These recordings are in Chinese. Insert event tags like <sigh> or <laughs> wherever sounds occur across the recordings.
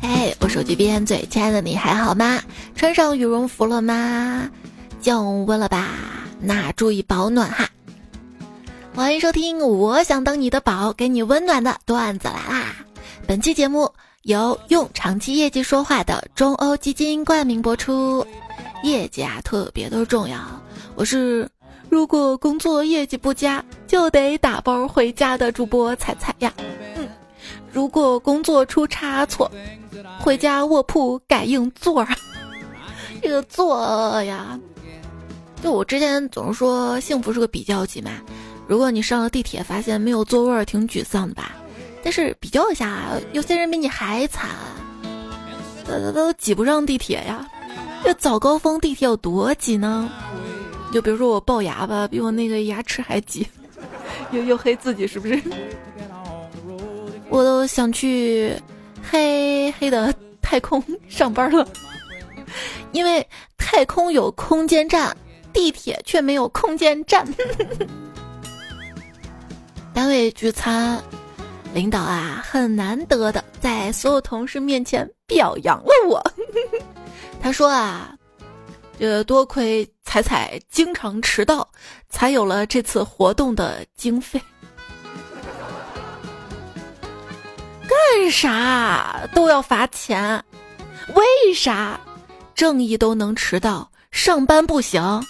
哎，我手机边最亲爱的你还好吗？穿上羽绒服了吗？降温了吧？那注意保暖哈。欢迎收听《我想当你的宝》，给你温暖的段子来啦！本期节目由用长期业绩说话的中欧基金冠名播出。业绩啊，特别的重要。我是如果工作业绩不佳，就得打包回家的主播彩彩呀。嗯，如果工作出差错，回家卧铺改硬座儿。<laughs> 这个座呀，就我之前总是说幸福是个比较级嘛。如果你上了地铁，发现没有座位儿，挺沮丧的吧？但是比较一下，有些人比你还惨，都都挤不上地铁呀。这早高峰地铁有多挤呢？就比如说我龅牙吧，比我那个牙齿还挤，又又黑自己是不是？我都想去黑黑的太空上班了，因为太空有空间站，地铁却没有空间站。单位聚餐，领导啊，很难得的在所有同事面前表扬了我。<laughs> 他说啊，呃多亏彩彩经常迟到，才有了这次活动的经费。干啥都要罚钱？为啥？正义都能迟到，上班不行？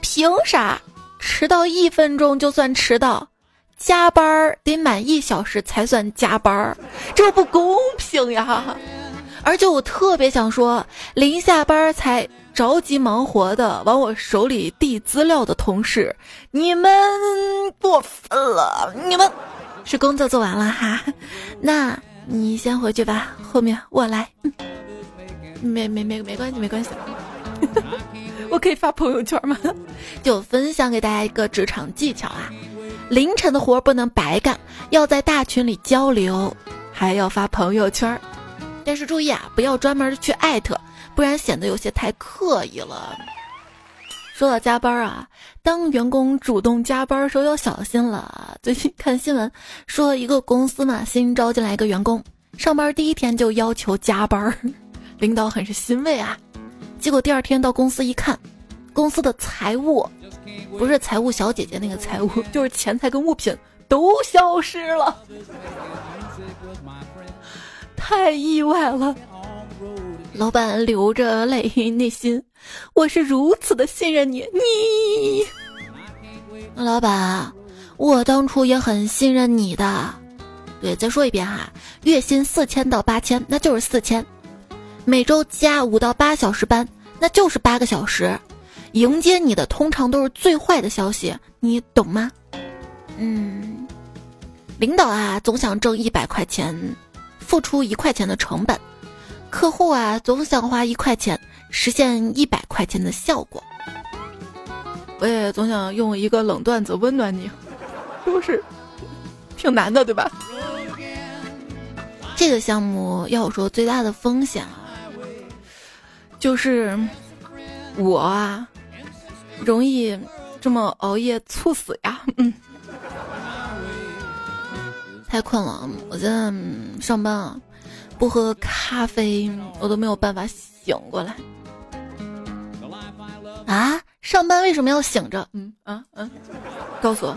凭啥？迟到一分钟就算迟到？加班儿得满一小时才算加班儿，这不公平呀！<laughs> 而且我特别想说，临下班才着急忙活的往我手里递资料的同事，你们过分了！你们是工作做完了哈，<laughs> 那你先回去吧，后面我来。没没没没关系没关系，<laughs> 我可以发朋友圈吗？<laughs> 就分享给大家一个职场技巧啊。凌晨的活不能白干，要在大群里交流，还要发朋友圈但是注意啊，不要专门去艾特，不然显得有些太刻意了。说到加班啊，当员工主动加班的时候要小心了。最近看新闻说，一个公司嘛新招进来一个员工，上班第一天就要求加班，<laughs> 领导很是欣慰啊。结果第二天到公司一看，公司的财务。不是财务小姐姐那个财务，就是钱财跟物品都消失了，<laughs> 太意外了。老板流着泪，内心我是如此的信任你，你，老板，我当初也很信任你的。对，再说一遍哈，月薪四千到八千，那就是四千，每周加五到八小时班，那就是八个小时。迎接你的通常都是最坏的消息，你懂吗？嗯，领导啊总想挣一百块钱，付出一块钱的成本；客户啊总想花一块钱实现一百块钱的效果。我也总想用一个冷段子温暖你，都是挺难的，对吧？这个项目要我说最大的风险啊，就是我啊。容易这么熬夜猝死呀？嗯，太困了，我现在上班啊，不喝咖啡我都没有办法醒过来。啊，上班为什么要醒着？嗯啊嗯，告诉我，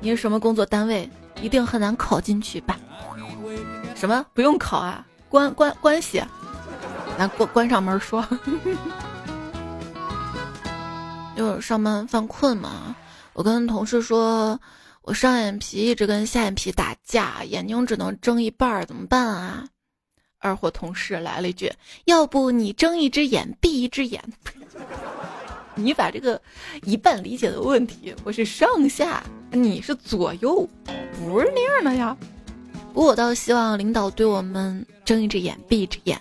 你是什么工作单位？一定很难考进去吧？什么不用考啊？关关关系？来关关上门说。<laughs> 就是上班犯困嘛，我跟同事说，我上眼皮一直跟下眼皮打架，眼睛只能睁一半儿，怎么办啊？二货同事来了一句：“要不你睁一只眼闭一只眼。<laughs> ”你把这个一半理解的问题，我是上下，你是左右，不是那样的呀。不过我倒希望领导对我们睁一只眼闭一只眼，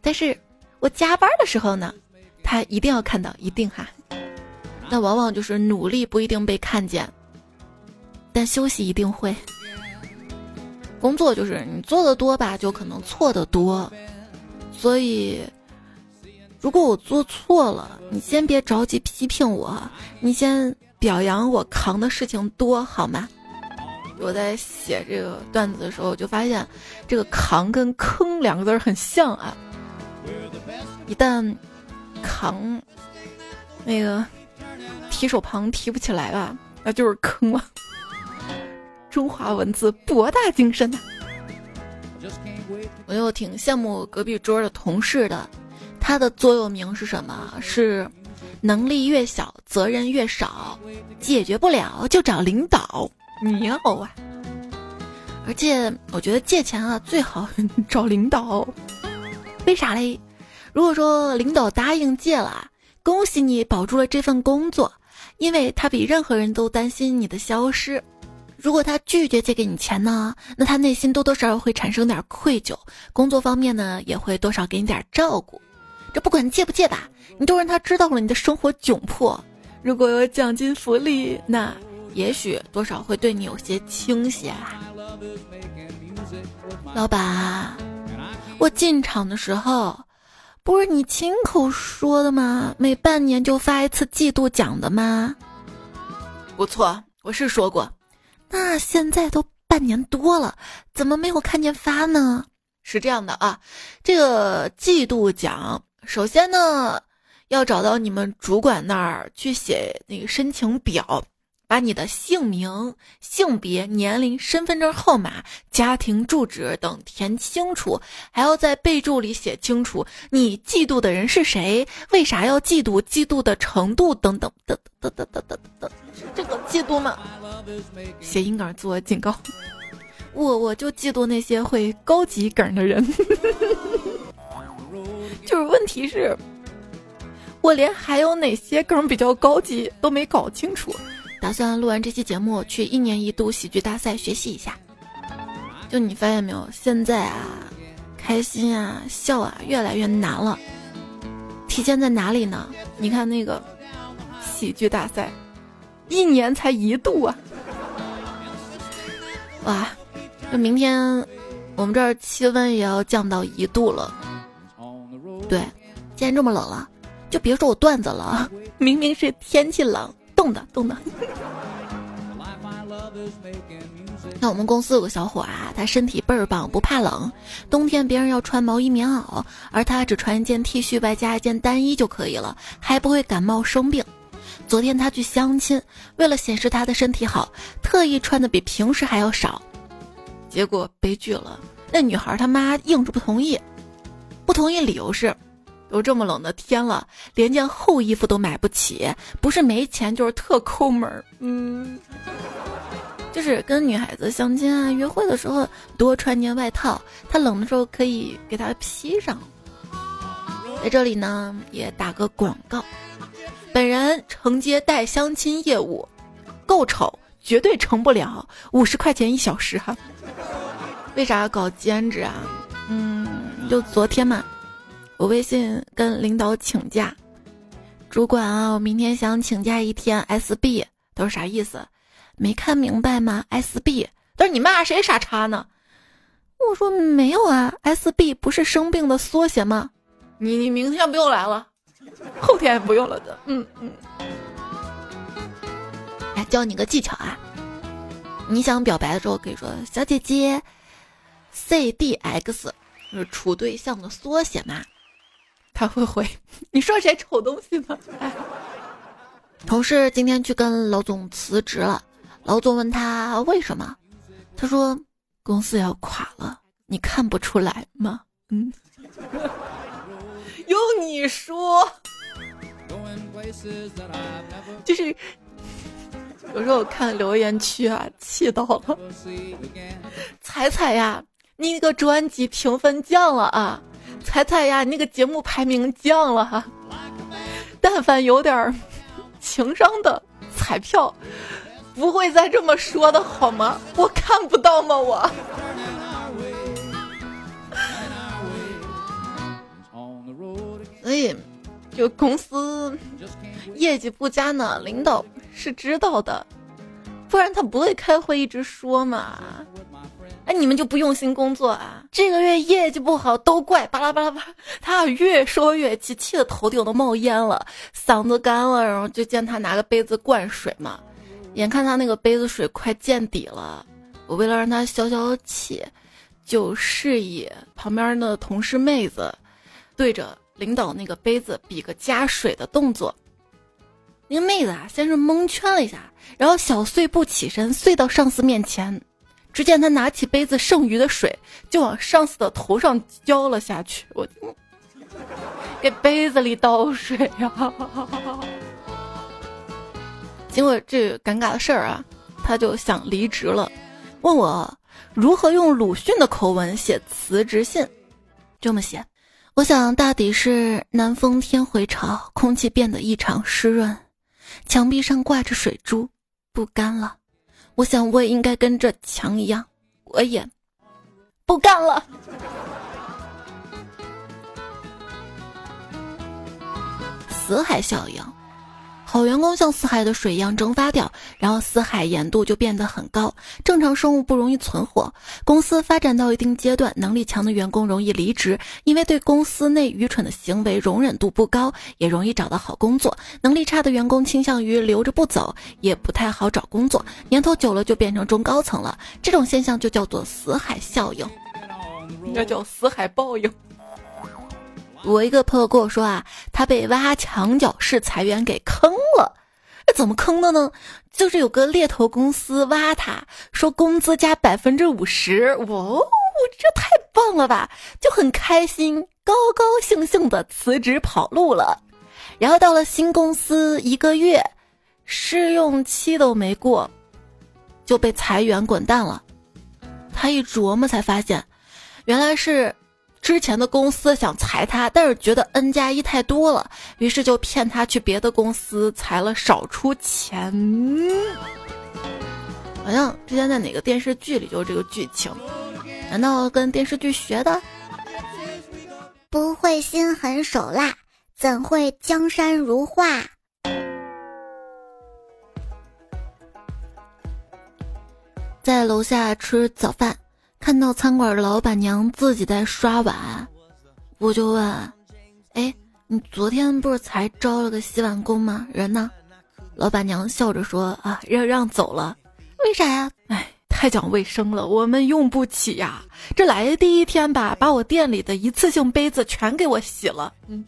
但是我加班的时候呢，他一定要看到，一定哈。那往往就是努力不一定被看见，但休息一定会。工作就是你做的多吧，就可能错的多。所以，如果我做错了，你先别着急批评我，你先表扬我扛的事情多好吗？我在写这个段子的时候，就发现这个“扛”跟“坑”两个字很像啊。一旦扛那个提手旁提不起来吧，那就是坑了。中华文字博大精深呐。我又挺羡慕隔壁桌的同事的，他的座右铭是什么？是能力越小，责任越少，解决不了就找领导。你要啊！而且我觉得借钱啊最好找领导，为啥嘞？如果说领导答应借了，恭喜你保住了这份工作，因为他比任何人都担心你的消失。如果他拒绝借给你钱呢，那他内心多多少少会产生点愧疚，工作方面呢也会多少给你点照顾。这不管借不借吧，你都让他知道了你的生活窘迫。如果有奖金福利，那。也许多少会对你有些倾斜，老板，我进场的时候不是你亲口说的吗？每半年就发一次季度奖的吗？不错，我是说过。那现在都半年多了，怎么没有看见发呢？是这样的啊，这个季度奖，首先呢，要找到你们主管那儿去写那个申请表。把你的姓名、性别、年龄、身份证号码、家庭住址等填清楚，还要在备注里写清楚你嫉妒的人是谁，为啥要嫉妒，嫉妒的程度等等等等等等等等，这个嫉妒吗？谐音梗自我警告，我我就嫉妒那些会高级梗的人，<laughs> 就是问题是，我连还有哪些梗比较高级都没搞清楚。打算录完这期节目去一年一度喜剧大赛学习一下。就你发现没有，现在啊，开心啊，笑啊，越来越难了。体现在哪里呢？你看那个喜剧大赛，一年才一度啊！哇，那明天我们这儿气温也要降到一度了。对，既然这么冷了，就别说我段子了，明明是天气冷。冻的冻的。<laughs> 那我们公司有个小伙啊，他身体倍儿棒，不怕冷。冬天别人要穿毛衣棉袄，而他只穿一件 T 恤外加一件单衣就可以了，还不会感冒生病。昨天他去相亲，为了显示他的身体好，特意穿的比平时还要少，结果悲剧了。那女孩他妈硬是不同意，不同意理由是。都这么冷的天了，连件厚衣服都买不起，不是没钱就是特抠门儿。嗯，就是跟女孩子相亲啊、约会的时候多穿件外套，她冷的时候可以给她披上。在这里呢，也打个广告，本人承接带相亲业务，够丑绝对成不了，五十块钱一小时哈。为啥要搞兼职啊？嗯，就昨天嘛。我微信跟领导请假，主管啊，我明天想请假一天。S B 都是啥意思？没看明白吗？S B 都是你骂谁傻叉呢？我说没有啊，S B 不是生病的缩写吗？你你明天不用来了，后天也不用了的。嗯嗯。来教你个技巧啊，你想表白的时候可以说小姐姐，C D X 是处对象的缩写嘛？他会回，<laughs> 你说谁丑东西呢？同事今天去跟老总辞职了，老总问他为什么，他说公司要垮了，你看不出来吗？嗯，<laughs> 用你说，就是有时候我看留言区啊，气到了，<laughs> 彩彩呀，你那个专辑评分降了啊。彩彩呀，那个节目排名降了哈。<laughs> 但凡有点情商的彩票，不会再这么说的好吗？我看不到吗？我。所 <laughs> 以，就公司业绩不佳呢，领导是知道的，不然他不会开会一直说嘛。哎，你们就不用心工作啊？这个月业绩不好都怪巴拉巴拉巴。他越说越气，气得头顶都冒烟了，嗓子干了，然后就见他拿个杯子灌水嘛，眼看他那个杯子水快见底了，我为了让他消消气，就示意旁边的同事妹子对着领导那个杯子比个加水的动作。那个妹子啊，先是蒙圈了一下，然后小碎步起身，碎到上司面前。只见他拿起杯子剩余的水，就往上司的头上浇了下去。我给杯子里倒水呀！经过这尴尬的事儿啊，他就想离职了，问我如何用鲁迅的口吻写辞职信。这么写：我想大抵是南风天回潮，空气变得异常湿润。墙壁上挂着水珠，不干了。我想我也应该跟这墙一样，我也不干了。死海效应。好员工像死海的水一样蒸发掉，然后死海盐度就变得很高，正常生物不容易存活。公司发展到一定阶段，能力强的员工容易离职，因为对公司内愚蠢的行为容忍度不高，也容易找到好工作。能力差的员工倾向于留着不走，也不太好找工作。年头久了就变成中高层了，这种现象就叫做死海效应，应该叫死海报应。我一个朋友跟我说啊，他被挖墙脚式裁员给坑了。怎么坑的呢？就是有个猎头公司挖他，说工资加百分之五十。哇，这太棒了吧！就很开心，高高兴兴的辞职跑路了。然后到了新公司一个月，试用期都没过，就被裁员滚蛋了。他一琢磨才发现，原来是。之前的公司想裁他，但是觉得 N 加一太多了，于是就骗他去别的公司裁了，少出钱。好像之前在哪个电视剧里就是这个剧情，难道跟电视剧学的？不会心狠手辣，怎会江山如画？在楼下吃早饭。看到餐馆的老板娘自己在刷碗，我就问：“哎，你昨天不是才招了个洗碗工吗？人呢？”老板娘笑着说：“啊，让让走了。为啥呀？哎，太讲卫生了，我们用不起呀。这来的第一天吧，把我店里的一次性杯子全给我洗了。嗯，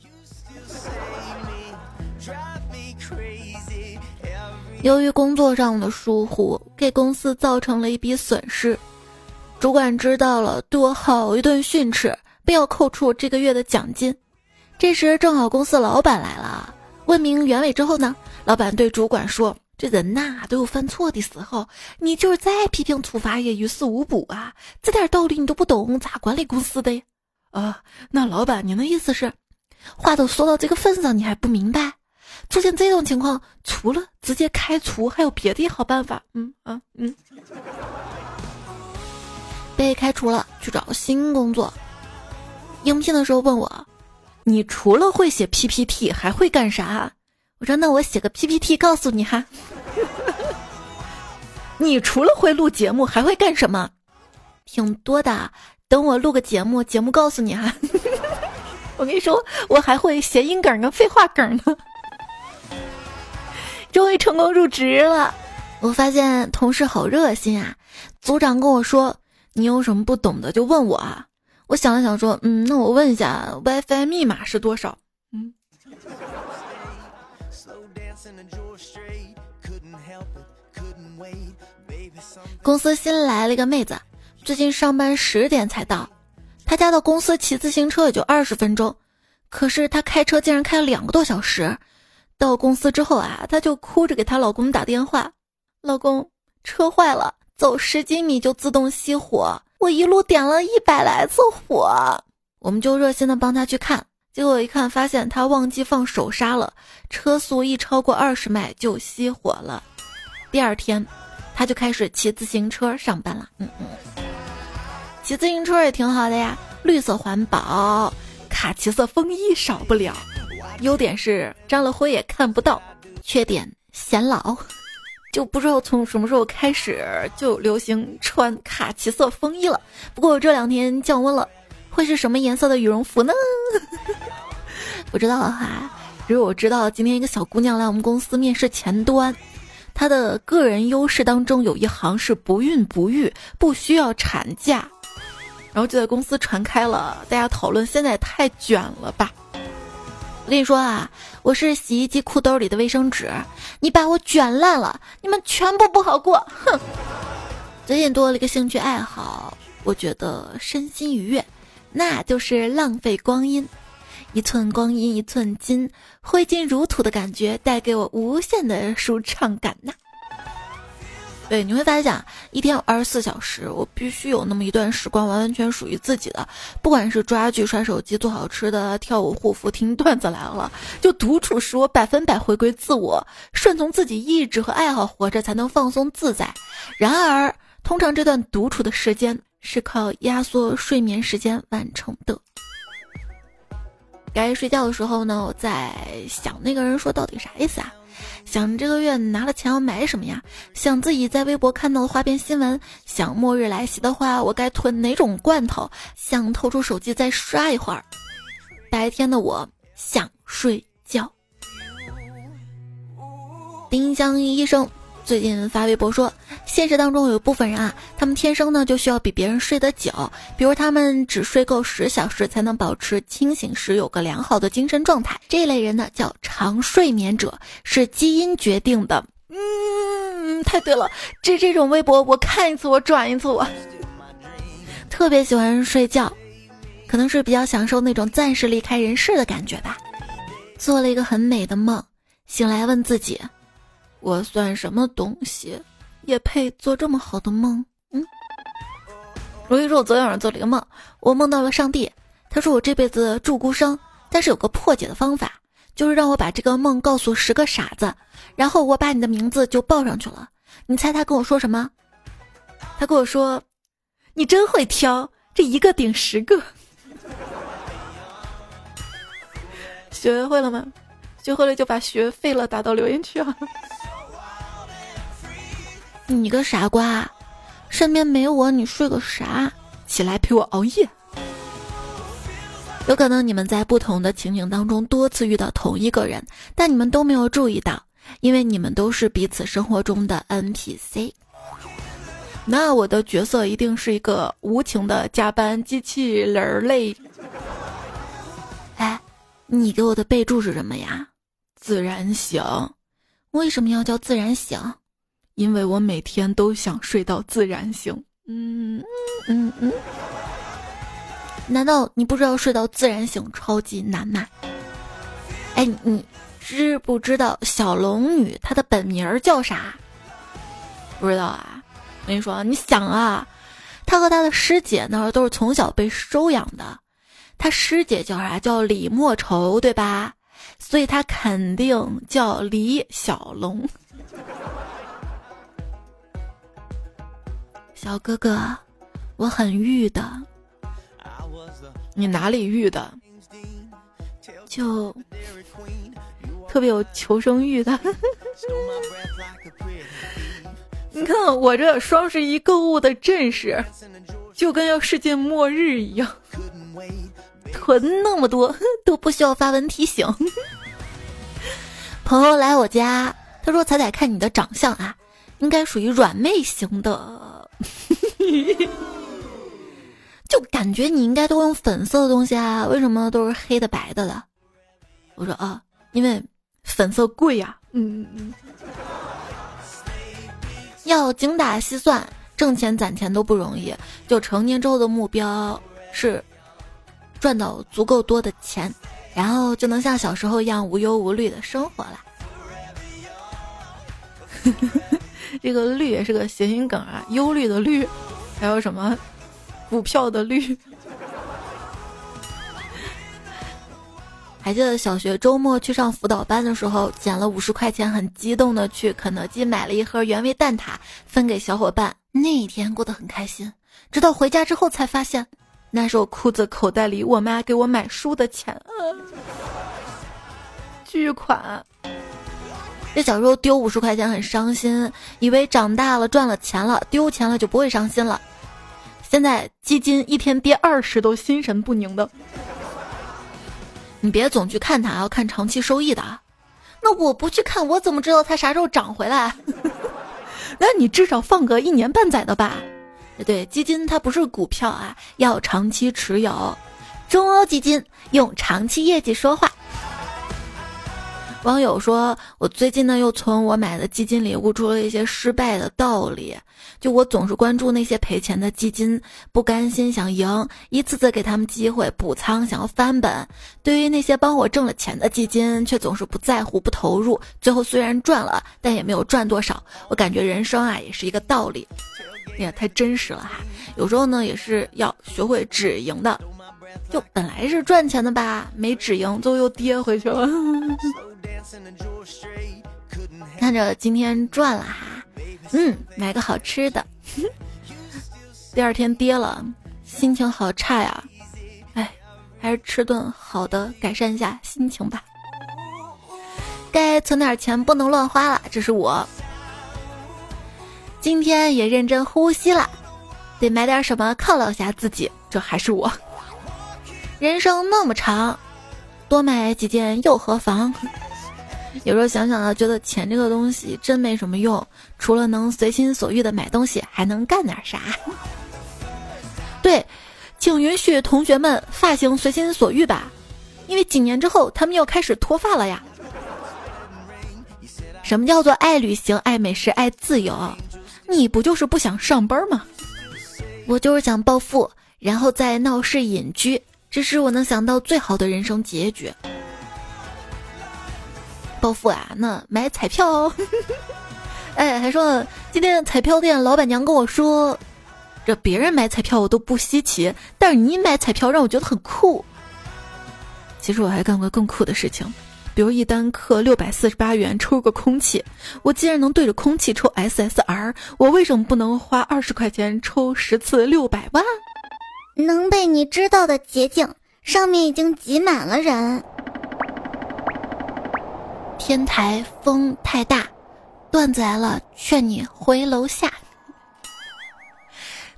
由于工作上的疏忽，给公司造成了一笔损失。”主管知道了，对我好一顿训斥，并要扣除我这个月的奖金。这时正好公司老板来了，问明原委之后呢，老板对主管说：“这人呐都有犯错的时候，你就是再批评处罚也于事无补啊！这点道理你都不懂，咋管理公司的？啊，那老板，您的意思是，话都说到这个份上，你还不明白？出现这种情况，除了直接开除，还有别的好办法？嗯啊嗯。”被开除了，去找新工作。应聘的时候问我：“你除了会写 PPT 还会干啥？”我说：“那我写个 PPT 告诉你哈。”你除了会录节目还会干什么？挺多的。等我录个节目，节目告诉你哈。<laughs> 我跟你说，我还会谐音梗跟废话梗呢。终于成功入职了。我发现同事好热心啊。组长跟我说。你有什么不懂的就问我啊！我想了想说，嗯，那我问一下，WiFi 密码是多少？嗯。公司新来了一个妹子，最近上班十点才到，她家到公司骑自行车也就二十分钟，可是她开车竟然开了两个多小时。到公司之后啊，她就哭着给她老公打电话：“老公，车坏了。”走十几米就自动熄火，我一路点了一百来次火，我们就热心的帮他去看，结果一看发现他忘记放手刹了，车速一超过二十迈就熄火了。第二天，他就开始骑自行车上班了。嗯嗯，骑自行车也挺好的呀，绿色环保，卡其色风衣少不了。优点是沾了灰也看不到，缺点显老。就不知道从什么时候开始就流行穿卡其色风衣了。不过这两天降温了，会是什么颜色的羽绒服呢？<laughs> 不知道了哈。只有我知道，今天一个小姑娘来我们公司面试前端，她的个人优势当中有一行是不孕不育，不需要产假，然后就在公司传开了，大家讨论现在也太卷了吧。我跟你说啊，我是洗衣机裤兜里的卫生纸，你把我卷烂了，你们全部不好过。哼！最近多了一个兴趣爱好，我觉得身心愉悦，那就是浪费光阴。一寸光阴一寸金，挥金如土的感觉带给我无限的舒畅感呐。对，你会发现，一天二十四小时，我必须有那么一段时光完完全属于自己的。不管是抓剧、刷手机、做好吃的、跳舞、护肤、听段子来了，就独处使我百分百回归自我，顺从自己意志和爱好活着，才能放松自在。然而，通常这段独处的时间是靠压缩睡眠时间完成的。该睡觉的时候呢，我在想那个人说到底啥意思啊？想这个月拿了钱要买什么呀？想自己在微博看到的花边新闻，想末日来袭的话，我该囤哪种罐头？想偷出手机再刷一会儿。白天的我想睡觉。丁香医生。最近发微博说，现实当中有一部分人啊，他们天生呢就需要比别人睡得久，比如他们只睡够十小时才能保持清醒时有个良好的精神状态。这类人呢叫长睡眠者，是基因决定的。嗯，太对了，这这种微博我看一次我转一次我。<laughs> 特别喜欢睡觉，可能是比较享受那种暂时离开人世的感觉吧。做了一个很美的梦，醒来问自己。我算什么东西，也配做这么好的梦？嗯。如一说，我昨天晚上做了一个梦，我梦到了上帝。他说我这辈子注孤生，但是有个破解的方法，就是让我把这个梦告诉十个傻子，然后我把你的名字就报上去了。你猜他跟我说什么？他跟我说：“你真会挑，这一个顶十个。<laughs> ”学会了吗？学会了就把学废了打到留言区啊。你个傻瓜，身边没我你睡个啥？起来陪我熬夜。有可能你们在不同的情景当中多次遇到同一个人，但你们都没有注意到，因为你们都是彼此生活中的 NPC。那我的角色一定是一个无情的加班机器人儿类。哎，你给我的备注是什么呀？自然醒。为什么要叫自然醒？因为我每天都想睡到自然醒，嗯嗯嗯，难道你不知道睡到自然醒超级难吗？哎，你知不知道小龙女她的本名叫啥？不知道啊？我跟你说，你想啊，她和她的师姐呢都是从小被收养的，她师姐叫啥？叫李莫愁，对吧？所以她肯定叫李小龙。小哥哥，我很欲的。你哪里欲的？就特别有求生欲的。<laughs> 你看我这双十一购物的阵势，就跟要世界末日一样，囤那么多 <laughs> 都不需要发文提醒。朋友来我家，他说：“彩彩，看你的长相啊，应该属于软妹型的。” <laughs> 就感觉你应该都用粉色的东西啊？为什么都是黑的白的的？我说啊，因为粉色贵呀。嗯嗯。要精打细算，挣钱攒钱都不容易。就成年之后的目标是赚到足够多的钱，然后就能像小时候一样无忧无虑的生活了。<laughs> 这个“绿”也是个谐音梗啊，忧虑的“虑”。还有什么股票的绿？还记得小学周末去上辅导班的时候，捡了五十块钱，很激动的去肯德基买了一盒原味蛋挞，分给小伙伴。那一天过得很开心，直到回家之后才发现，那是我裤子口袋里我妈给我买书的钱，<laughs> 巨款。这小时候丢五十块钱很伤心，以为长大了赚了钱了，丢钱了就不会伤心了。现在基金一天跌二十都心神不宁的。你别总去看它，要看长期收益的。那我不去看，我怎么知道它啥时候涨回来？<laughs> 那你至少放个一年半载的吧。对，基金它不是股票啊，要长期持有。中欧基金用长期业绩说话。网友说：“我最近呢，又从我买的基金里悟出了一些失败的道理。就我总是关注那些赔钱的基金，不甘心想赢，一次次给他们机会补仓，想要翻本。对于那些帮我挣了钱的基金，却总是不在乎、不投入。最后虽然赚了，但也没有赚多少。我感觉人生啊，也是一个道理。呀，太真实了哈！有时候呢，也是要学会止盈的。就本来是赚钱的吧，没止盈，最后又跌回去了。<laughs> ”看着今天赚了哈，嗯，买个好吃的。<laughs> 第二天跌了，心情好差呀，哎，还是吃顿好的改善一下心情吧。该存点钱，不能乱花了，这是我。今天也认真呼吸了，得买点什么犒劳一下自己，这还是我。人生那么长，多买几件又何妨？<laughs> 有时候想想啊，觉得钱这个东西真没什么用，除了能随心所欲的买东西，还能干点啥？<laughs> 对，请允许同学们发型随心所欲吧，因为几年之后他们要开始脱发了呀。什么叫做爱旅行、爱美食、爱自由？你不就是不想上班吗？我就是想暴富，然后再闹市隐居，这是我能想到最好的人生结局。暴富啊，那买彩票哦。<laughs> 哎，还说今天彩票店老板娘跟我说，这别人买彩票我都不稀奇，但是你买彩票让我觉得很酷。其实我还干过更酷的事情，比如一单课六百四十八元抽个空气，我既然能对着空气抽 SSR，我为什么不能花二十块钱抽十次六百万？能被你知道的捷径，上面已经挤满了人。天台风太大，段子来了，劝你回楼下。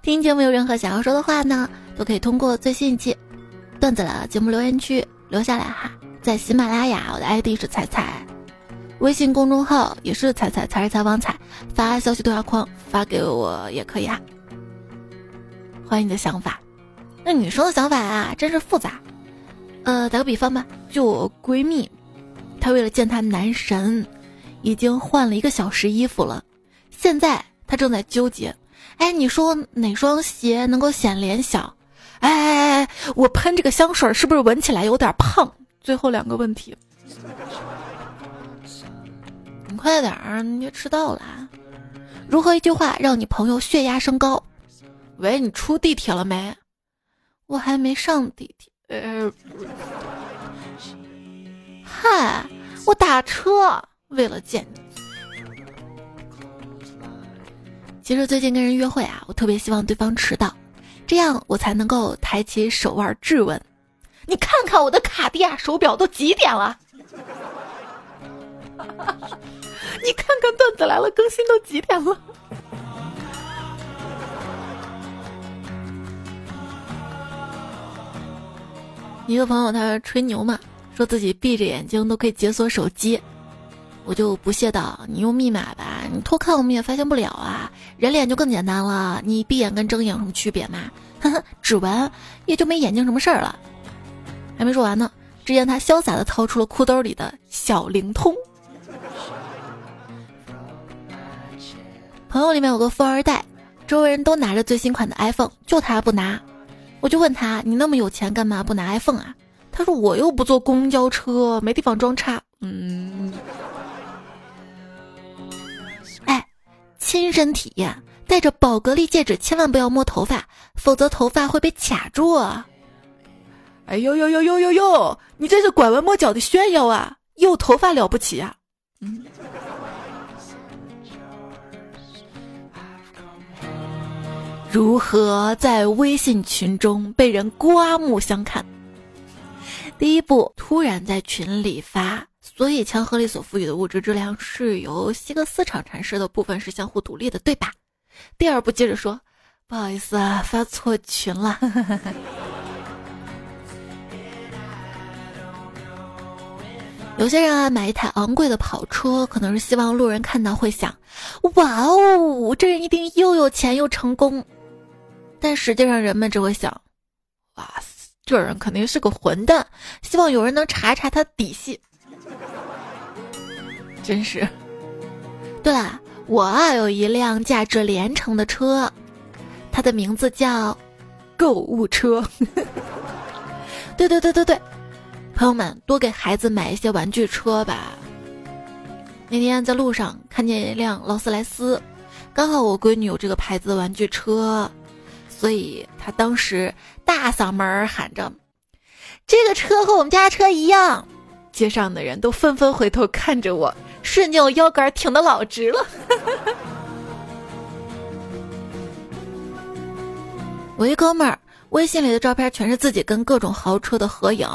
听节目有任何想要说的话呢，都可以通过最新一期段子来了节目留言区留下来哈。在喜马拉雅，我的 ID 是彩彩，微信公众号也是彩彩，才是采访彩，发消息对话框发给我也可以啊。欢迎你的想法，那女生的想法啊，真是复杂。呃，打个比方吧，就我闺蜜。她为了见她男神，已经换了一个小时衣服了。现在她正在纠结，哎，你说哪双鞋能够显脸小？哎哎哎，我喷这个香水是不是闻起来有点胖？最后两个问题，你快点儿，你别迟到了。如何一句话让你朋友血压升高？喂，你出地铁了没？我还没上地铁。呃。嗨，我打车为了见你。其实最近跟人约会啊，我特别希望对方迟到，这样我才能够抬起手腕质问：“你看看我的卡地亚手表都几点了？” <laughs> 你看看段子来了，更新都几点了？一个朋友他吹牛嘛。说自己闭着眼睛都可以解锁手机，我就不屑道：“你用密码吧，你偷看我们也发现不了啊。人脸就更简单了，你闭眼跟睁眼有什么区别吗？<laughs> 呵呵，指纹也就没眼睛什么事儿了。”还没说完呢，只见他潇洒的掏出了裤兜里的小灵通。朋友里面有个富二代，周围人都拿着最新款的 iPhone，就他不拿。我就问他：“你那么有钱，干嘛不拿 iPhone 啊？”他说：“我又不坐公交车，没地方装叉。”嗯，哎，亲身体验，戴着宝格丽戒指千万不要摸头发，否则头发会被卡住。啊！哎呦呦呦呦呦呦！你这是拐弯抹角的炫耀啊！有头发了不起呀？嗯。如何在微信群中被人刮目相看？第一步，突然在群里发所以强合力所赋予的物质质量是由希格斯场阐释的部分是相互独立的，对吧？第二步接着说，不好意思啊，发错群了。<laughs> 有些人啊，买一台昂贵的跑车，可能是希望路人看到会想，哇哦，这人一定又有钱又成功。但实际上，人们只会想，哇塞，这人肯定是个混蛋，希望有人能查查他底细。真是，对了，我啊有一辆价值连城的车，它的名字叫购物车。<laughs> 对对对对对，朋友们多给孩子买一些玩具车吧。那天在路上看见一辆劳斯莱斯，刚好我闺女有这个牌子的玩具车，所以他当时大嗓门喊着：“这个车和我们家车一样。”街上的人都纷纷回头看着我。瞬间我腰杆挺得老直了。<laughs> 我一哥们儿微信里的照片全是自己跟各种豪车的合影，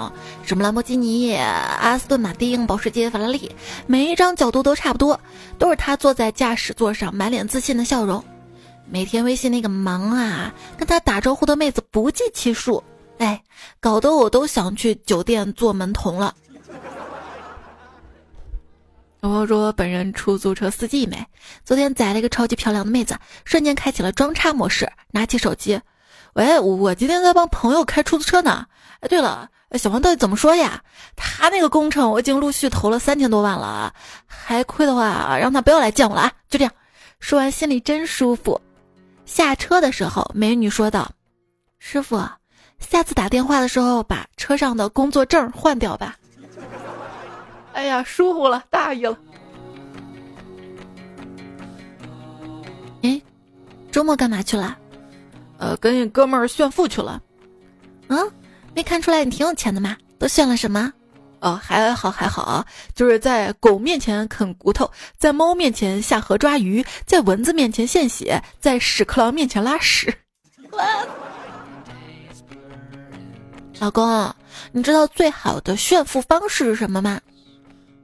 什么兰博基尼、阿斯顿马丁、保时捷、法拉利，每一张角度都差不多，都是他坐在驾驶座上，满脸自信的笑容。每天微信那个忙啊，跟他打招呼的妹子不计其数，哎，搞得我都想去酒店做门童了。我说本人出租车司机没，昨天载了一个超级漂亮的妹子，瞬间开启了装叉模式，拿起手机，喂，我今天在帮朋友开出租车呢。哎，对了，小王到底怎么说呀？他那个工程我已经陆续投了三千多万了，还亏的话让他不要来见我了啊！就这样，说完心里真舒服。下车的时候，美女说道：“师傅，下次打电话的时候把车上的工作证换掉吧。”哎呀，疏忽了，大意了。哎，周末干嘛去了？呃，跟一哥们儿炫富去了。嗯，没看出来你挺有钱的吗？都炫了什么？哦，还好还好啊，就是在狗面前啃骨头，在猫面前下河抓鱼，在蚊子面前献血，在屎壳郎面前拉屎。<laughs> 老公，你知道最好的炫富方式是什么吗？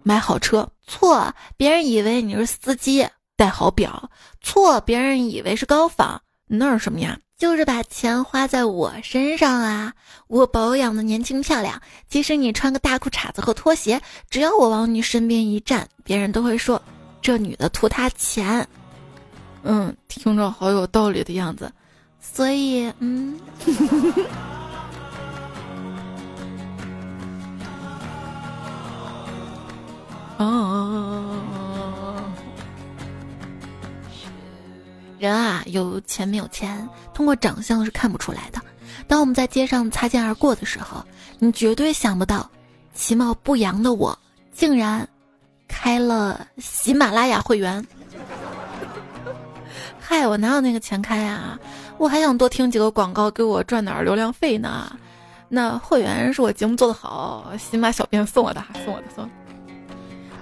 买好车错，别人以为你是司机；戴好表错，别人以为是高仿。那是什么呀？就是把钱花在我身上啊！我保养的年轻漂亮，即使你穿个大裤衩子和拖鞋，只要我往你身边一站，别人都会说这女的图他钱。嗯，听着好有道理的样子，所以嗯。啊，<laughs> 人啊，有钱没有钱，通过长相是看不出来的。当我们在街上擦肩而过的时候，你绝对想不到，其貌不扬的我竟然开了喜马拉雅会员。<laughs> 嗨，我哪有那个钱开啊？我还想多听几个广告，给我赚点流量费呢。那会员是我节目做的好，喜马小编送我的，送我的，送。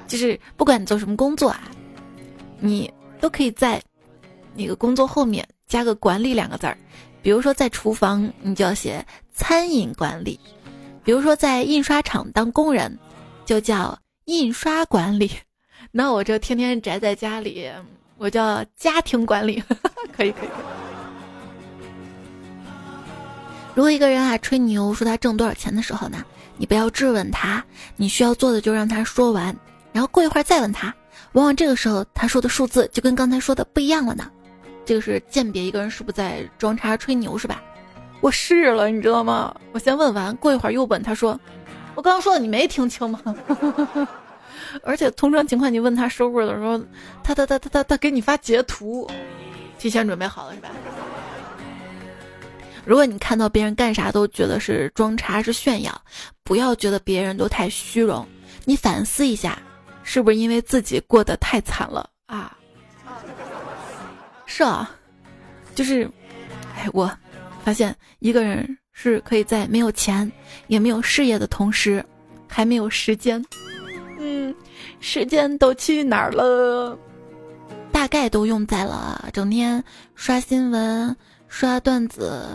就是不管你做什么工作啊，你都可以在那个工作后面加个“管理”两个字儿。比如说在厨房，你就要写“餐饮管理”；比如说在印刷厂当工人，就叫“印刷管理”。那我这天天宅在家里，我叫“家庭管理”。<laughs> 可以可以。如果一个人啊吹牛说他挣多少钱的时候呢，你不要质问他，你需要做的就让他说完。然后过一会儿再问他，往往这个时候他说的数字就跟刚才说的不一样了呢。这个是鉴别一个人是不是在装叉吹牛是吧？我试了，你知道吗？我先问完，过一会儿又问他说：“我刚刚说的你没听清吗？” <laughs> 而且通常情况，你问他收入的时候，他他他他他他给你发截图，提前准备好了是吧？如果你看到别人干啥都觉得是装叉是炫耀，不要觉得别人都太虚荣，你反思一下。是不是因为自己过得太惨了啊？是啊，就是，哎，我发现一个人是可以在没有钱也没有事业的同时，还没有时间。嗯，时间都去哪儿了？大概都用在了整天刷新闻、刷段子、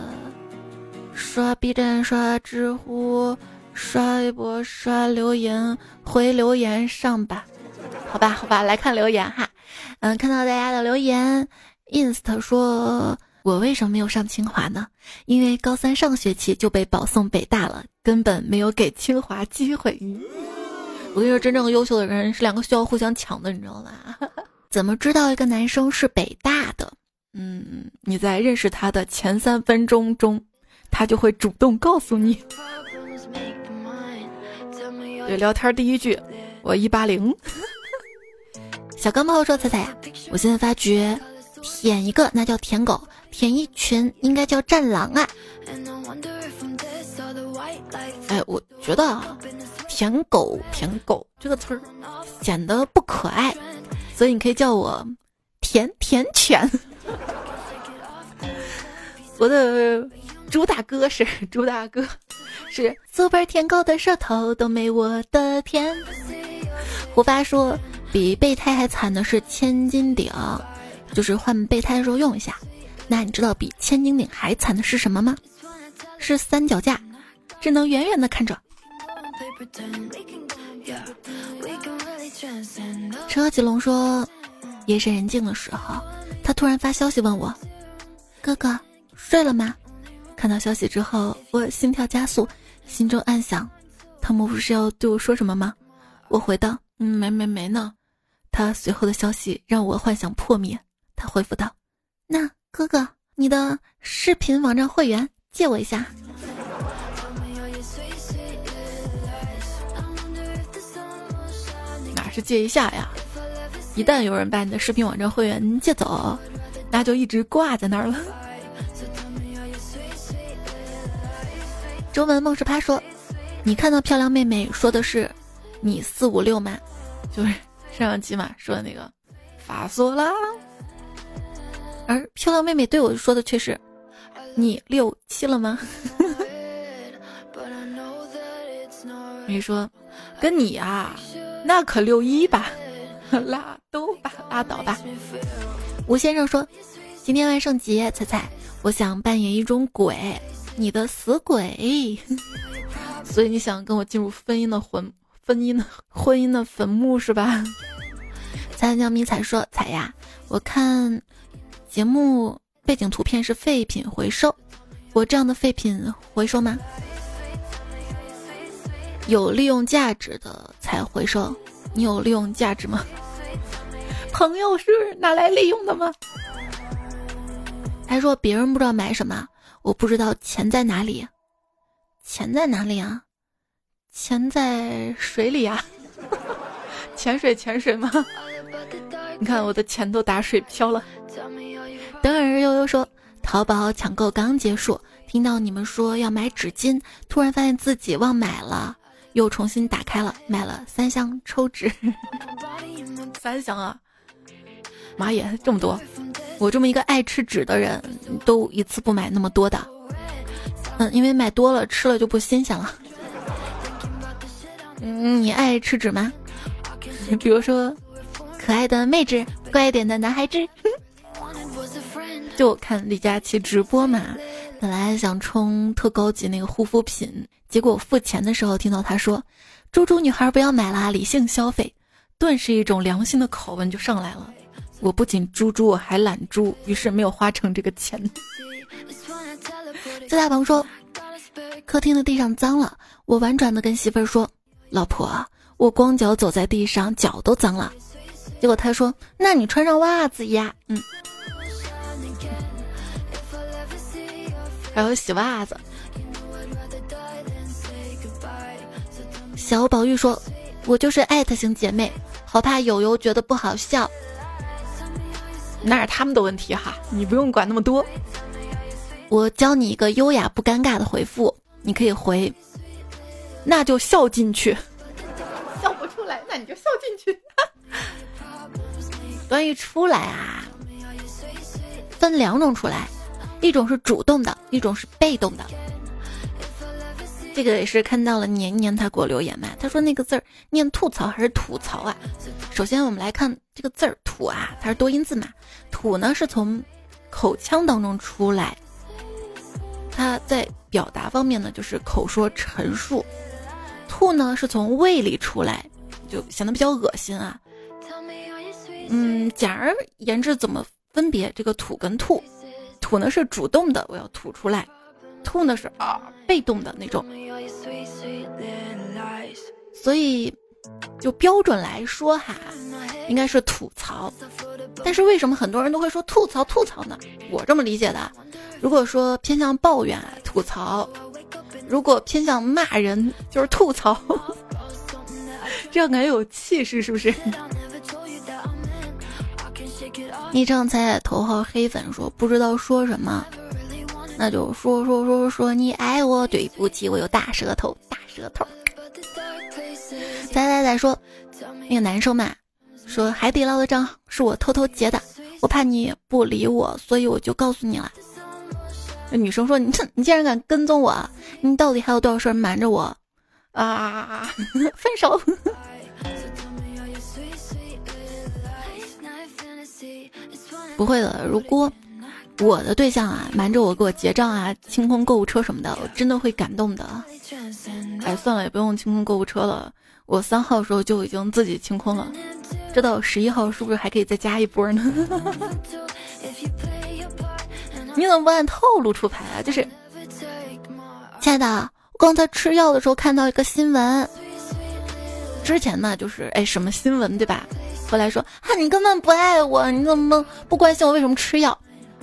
刷 B 站、刷知乎、刷微博刷留言回留言上吧，好吧好吧，来看留言哈。嗯，看到大家的留言，inst 说。我为什么没有上清华呢？因为高三上学期就被保送北大了，根本没有给清华机会。我跟你说，真正优秀的人是两个需要互相抢的，你知道吗？<laughs> 怎么知道一个男生是北大的？嗯，你在认识他的前三分钟中，他就会主动告诉你。对，聊天第一句，我一八零。小钢炮说：“彩彩呀，我现在发觉，舔一个那叫舔狗。”舔一群应该叫战狼啊！哎，我觉得啊“舔狗”“舔狗”这个词儿显得不可爱，所以你可以叫我“甜甜犬”。我的猪大哥是猪大哥，是 super 舔狗的舌头都没我的甜。胡发说，比备胎还惨的是千斤顶，就是换备胎的时候用一下。那你知道比千斤顶还惨的是什么吗？是三脚架，只能远远的看着。车吉龙说，夜深人静的时候，他突然发消息问我：“哥哥睡了吗？”看到消息之后，我心跳加速，心中暗想：他莫不是要对我说什么吗？我回道：“嗯，没没没呢。”他随后的消息让我幻想破灭。他回复道：“那。”哥哥，你的视频网站会员借我一下。哪是借一下呀？一旦有人把你的视频网站会员借走，那就一直挂在那儿了。<laughs> 中文梦是趴说，你看到漂亮妹妹说的是你四五六吗？就是上上期嘛说的那个发错啦。而漂亮妹妹对我说的却是：“你六七了吗？” <laughs> 你说：“跟你啊，那可六一吧，拉都吧，拉倒吧。”吴先生说：“今天万圣节，彩彩，我想扮演一种鬼，你的死鬼。<laughs> 所以你想跟我进入婚姻的魂，婚姻的婚姻的坟墓是吧？”彩椒迷彩说：“彩呀，我看。”节目背景图片是废品回收，我这样的废品回收吗？有利用价值的才回收，你有利用价值吗？朋友是拿来利用的吗？他说别人不知道买什么，我不知道钱在哪里，钱在哪里啊？钱在水里啊？<laughs> 潜水潜水吗？你看我的钱都打水漂了。等会儿悠悠说：“淘宝抢购刚结束，听到你们说要买纸巾，突然发现自己忘买了，又重新打开了，买了三箱抽纸。三箱啊！妈耶，这么多！我这么一个爱吃纸的人，都一次不买那么多的。嗯，因为买多了吃了就不新鲜了。嗯，你爱吃纸吗？<laughs> 比如说，可爱的妹纸，乖一点的男孩子。”就看李佳琦直播嘛，本来想充特高级那个护肤品，结果付钱的时候听到他说：“猪猪女孩不要买啦，理性消费。”顿时一种良心的拷问就上来了。我不仅猪猪，我还懒猪，于是没有花成这个钱。在大鹏说：“客厅的地上脏了。”我婉转的跟媳妇儿说：“老婆，我光脚走在地上，脚都脏了。”结果他说：“那你穿上袜子呀。”嗯。还有洗袜子。小宝玉说：“我就是艾特型姐妹，好怕友友觉得不好笑。”那是他们的问题哈，你不用管那么多。我教你一个优雅不尴尬的回复，你可以回：“那就笑进去。”笑不出来，那你就笑进去。关于出来啊，分两种出来。一种是主动的，一种是被动的。这个也是看到了年年他给我留言嘛，他说那个字儿念吐槽还是吐槽啊？首先我们来看这个字儿吐啊，它是多音字嘛，吐呢是从口腔当中出来，它在表达方面呢就是口说陈述，吐呢是从胃里出来，就显得比较恶心啊。嗯，简而言之，怎么分别这个吐跟吐？吐呢是主动的，我要吐出来；吐呢是啊被动的那种。所以，就标准来说哈，应该是吐槽。但是为什么很多人都会说吐槽吐槽呢？我这么理解的，如果说偏向抱怨吐槽，如果偏向骂人就是吐槽，<laughs> 这样感觉有气势，是不是？昵称猜头号黑粉说不知道说什么，那就说说说说你爱我，对不起，我有大舌头，大舌头。仔仔仔说，那个男生嘛，说海底捞的账是我偷偷截的，我怕你不理我，所以我就告诉你了。那女生说，你这你竟然敢跟踪我，你到底还有多少事瞒着我？啊，<laughs> 分手。不会的，如果我的对象啊瞒着我给我结账啊，清空购物车什么的，我真的会感动的。哎，算了，也不用清空购物车了，我三号的时候就已经自己清空了，这到十一号是不是还可以再加一波呢？<laughs> 你怎么不按套路出牌啊？就是，亲爱的，我刚才吃药的时候看到一个新闻，之前呢就是哎什么新闻对吧？回来说哈，你根本不爱我，你怎么不关心我为什么吃药？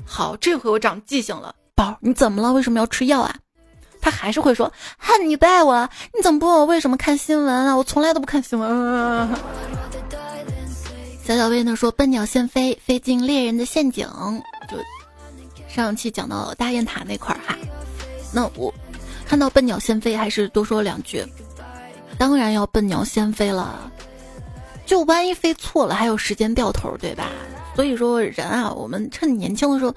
好，这回我长记性了，宝，你怎么了？为什么要吃药啊？他还是会说哈，你不爱我，你怎么不问我为什么看新闻啊？我从来都不看新闻。小小薇呢说笨鸟先飞，飞进猎人的陷阱。就上期讲到大雁塔那块儿哈，那我看到笨鸟先飞，还是多说两句。当然要笨鸟先飞了。就万一飞错了，还有时间掉头，对吧？所以说人啊，我们趁年轻的时候，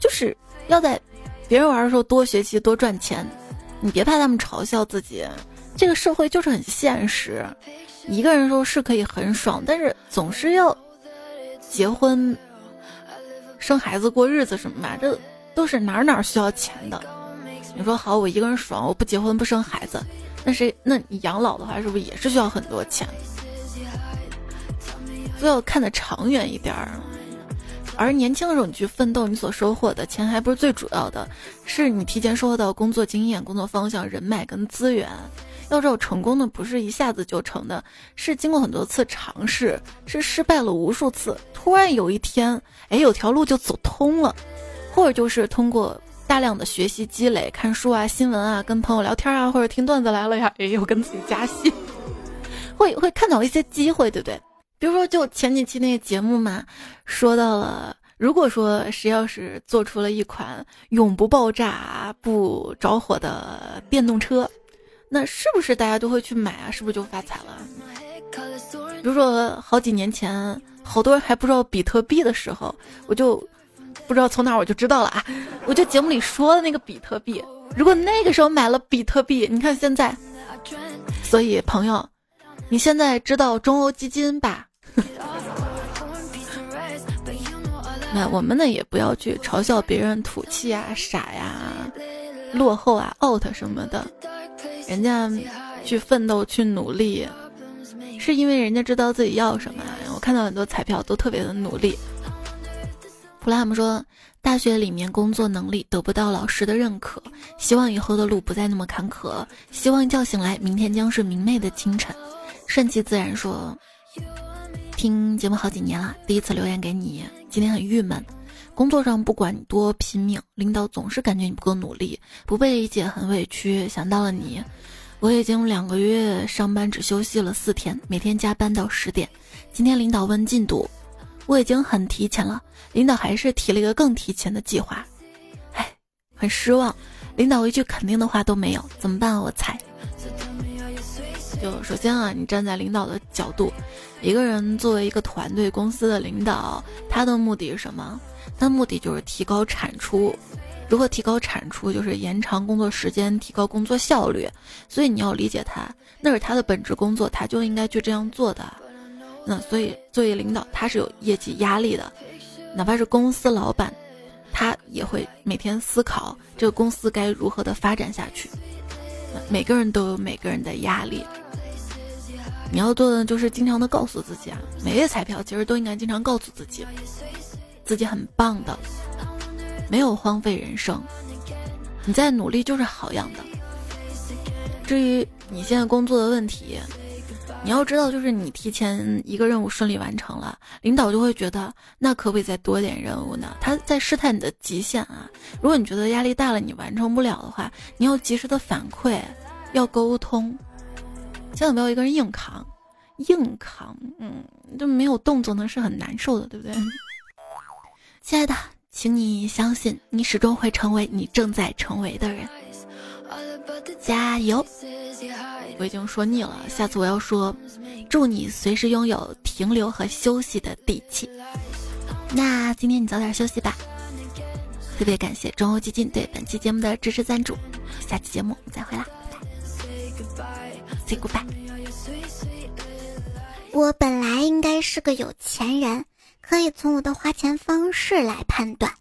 就是要在别人玩的时候多学习、多赚钱。你别怕他们嘲笑自己，这个社会就是很现实。一个人的时候是可以很爽，但是总是要结婚、生孩子、过日子什么嘛，这都是哪哪需要钱的。你说好，我一个人爽，我不结婚不生孩子，那谁？那你养老的话，是不是也是需要很多钱？都要看得长远一点儿，而年轻的时候你去奋斗，你所收获的钱还不是最主要的，是你提前收获到工作经验、工作方向、人脉跟资源。要知道，成功的不是一下子就成的，是经过很多次尝试，是失败了无数次，突然有一天，哎，有条路就走通了，或者就是通过大量的学习积累、看书啊、新闻啊、跟朋友聊天啊，或者听段子来了呀，哎，又跟自己加戏，会会看到一些机会，对不对？比如说，就前几期那个节目嘛，说到了，如果说谁要是做出了一款永不爆炸、不着火的电动车，那是不是大家都会去买啊？是不是就发财了？比如说好几年前，好多人还不知道比特币的时候，我就不知道从哪我就知道了啊！我就节目里说的那个比特币，如果那个时候买了比特币，你看现在，所以朋友，你现在知道中欧基金吧？那我们呢也不要去嘲笑别人土气啊、傻呀、落后啊、out 什么的。人家去奋斗、去努力，是因为人家知道自己要什么。我看到很多彩票都特别的努力。普拉姆说，大学里面工作能力得不到老师的认可，希望以后的路不再那么坎坷，希望一觉醒来，明天将是明媚的清晨。顺其自然说。听节目好几年了，第一次留言给你，今天很郁闷。工作上不管你多拼命，领导总是感觉你不够努力，不被理解，很委屈。想到了你，我已经两个月上班只休息了四天，每天加班到十点。今天领导问进度，我已经很提前了，领导还是提了一个更提前的计划。唉，很失望，领导一句肯定的话都没有，怎么办？我猜。就首先啊，你站在领导的角度，一个人作为一个团队公司的领导，他的目的是什么？他的目的就是提高产出。如何提高产出？就是延长工作时间，提高工作效率。所以你要理解他，那是他的本职工作，他就应该去这样做的。那所以作为领导，他是有业绩压力的，哪怕是公司老板，他也会每天思考这个公司该如何的发展下去。每个人都有每个人的压力。你要做的就是经常的告诉自己啊，每月彩票其实都应该经常告诉自己，自己很棒的，没有荒废人生，你在努力就是好样的。至于你现在工作的问题，你要知道，就是你提前一个任务顺利完成了，领导就会觉得那可不可以再多点任务呢？他在试探你的极限啊。如果你觉得压力大了，你完成不了的话，你要及时的反馈，要沟通。千万不要一个人硬扛，硬扛，嗯，就没有动作呢，是很难受的，对不对？<laughs> 亲爱的，请你相信，你始终会成为你正在成为的人，加油！我已经说腻了，下次我要说，祝你随时拥有停留和休息的底气。那今天你早点休息吧。特别感谢中欧基金对本期节目的支持赞助，下期节目再会啦。Say goodbye。我本来应该是个有钱人，可以从我的花钱方式来判断。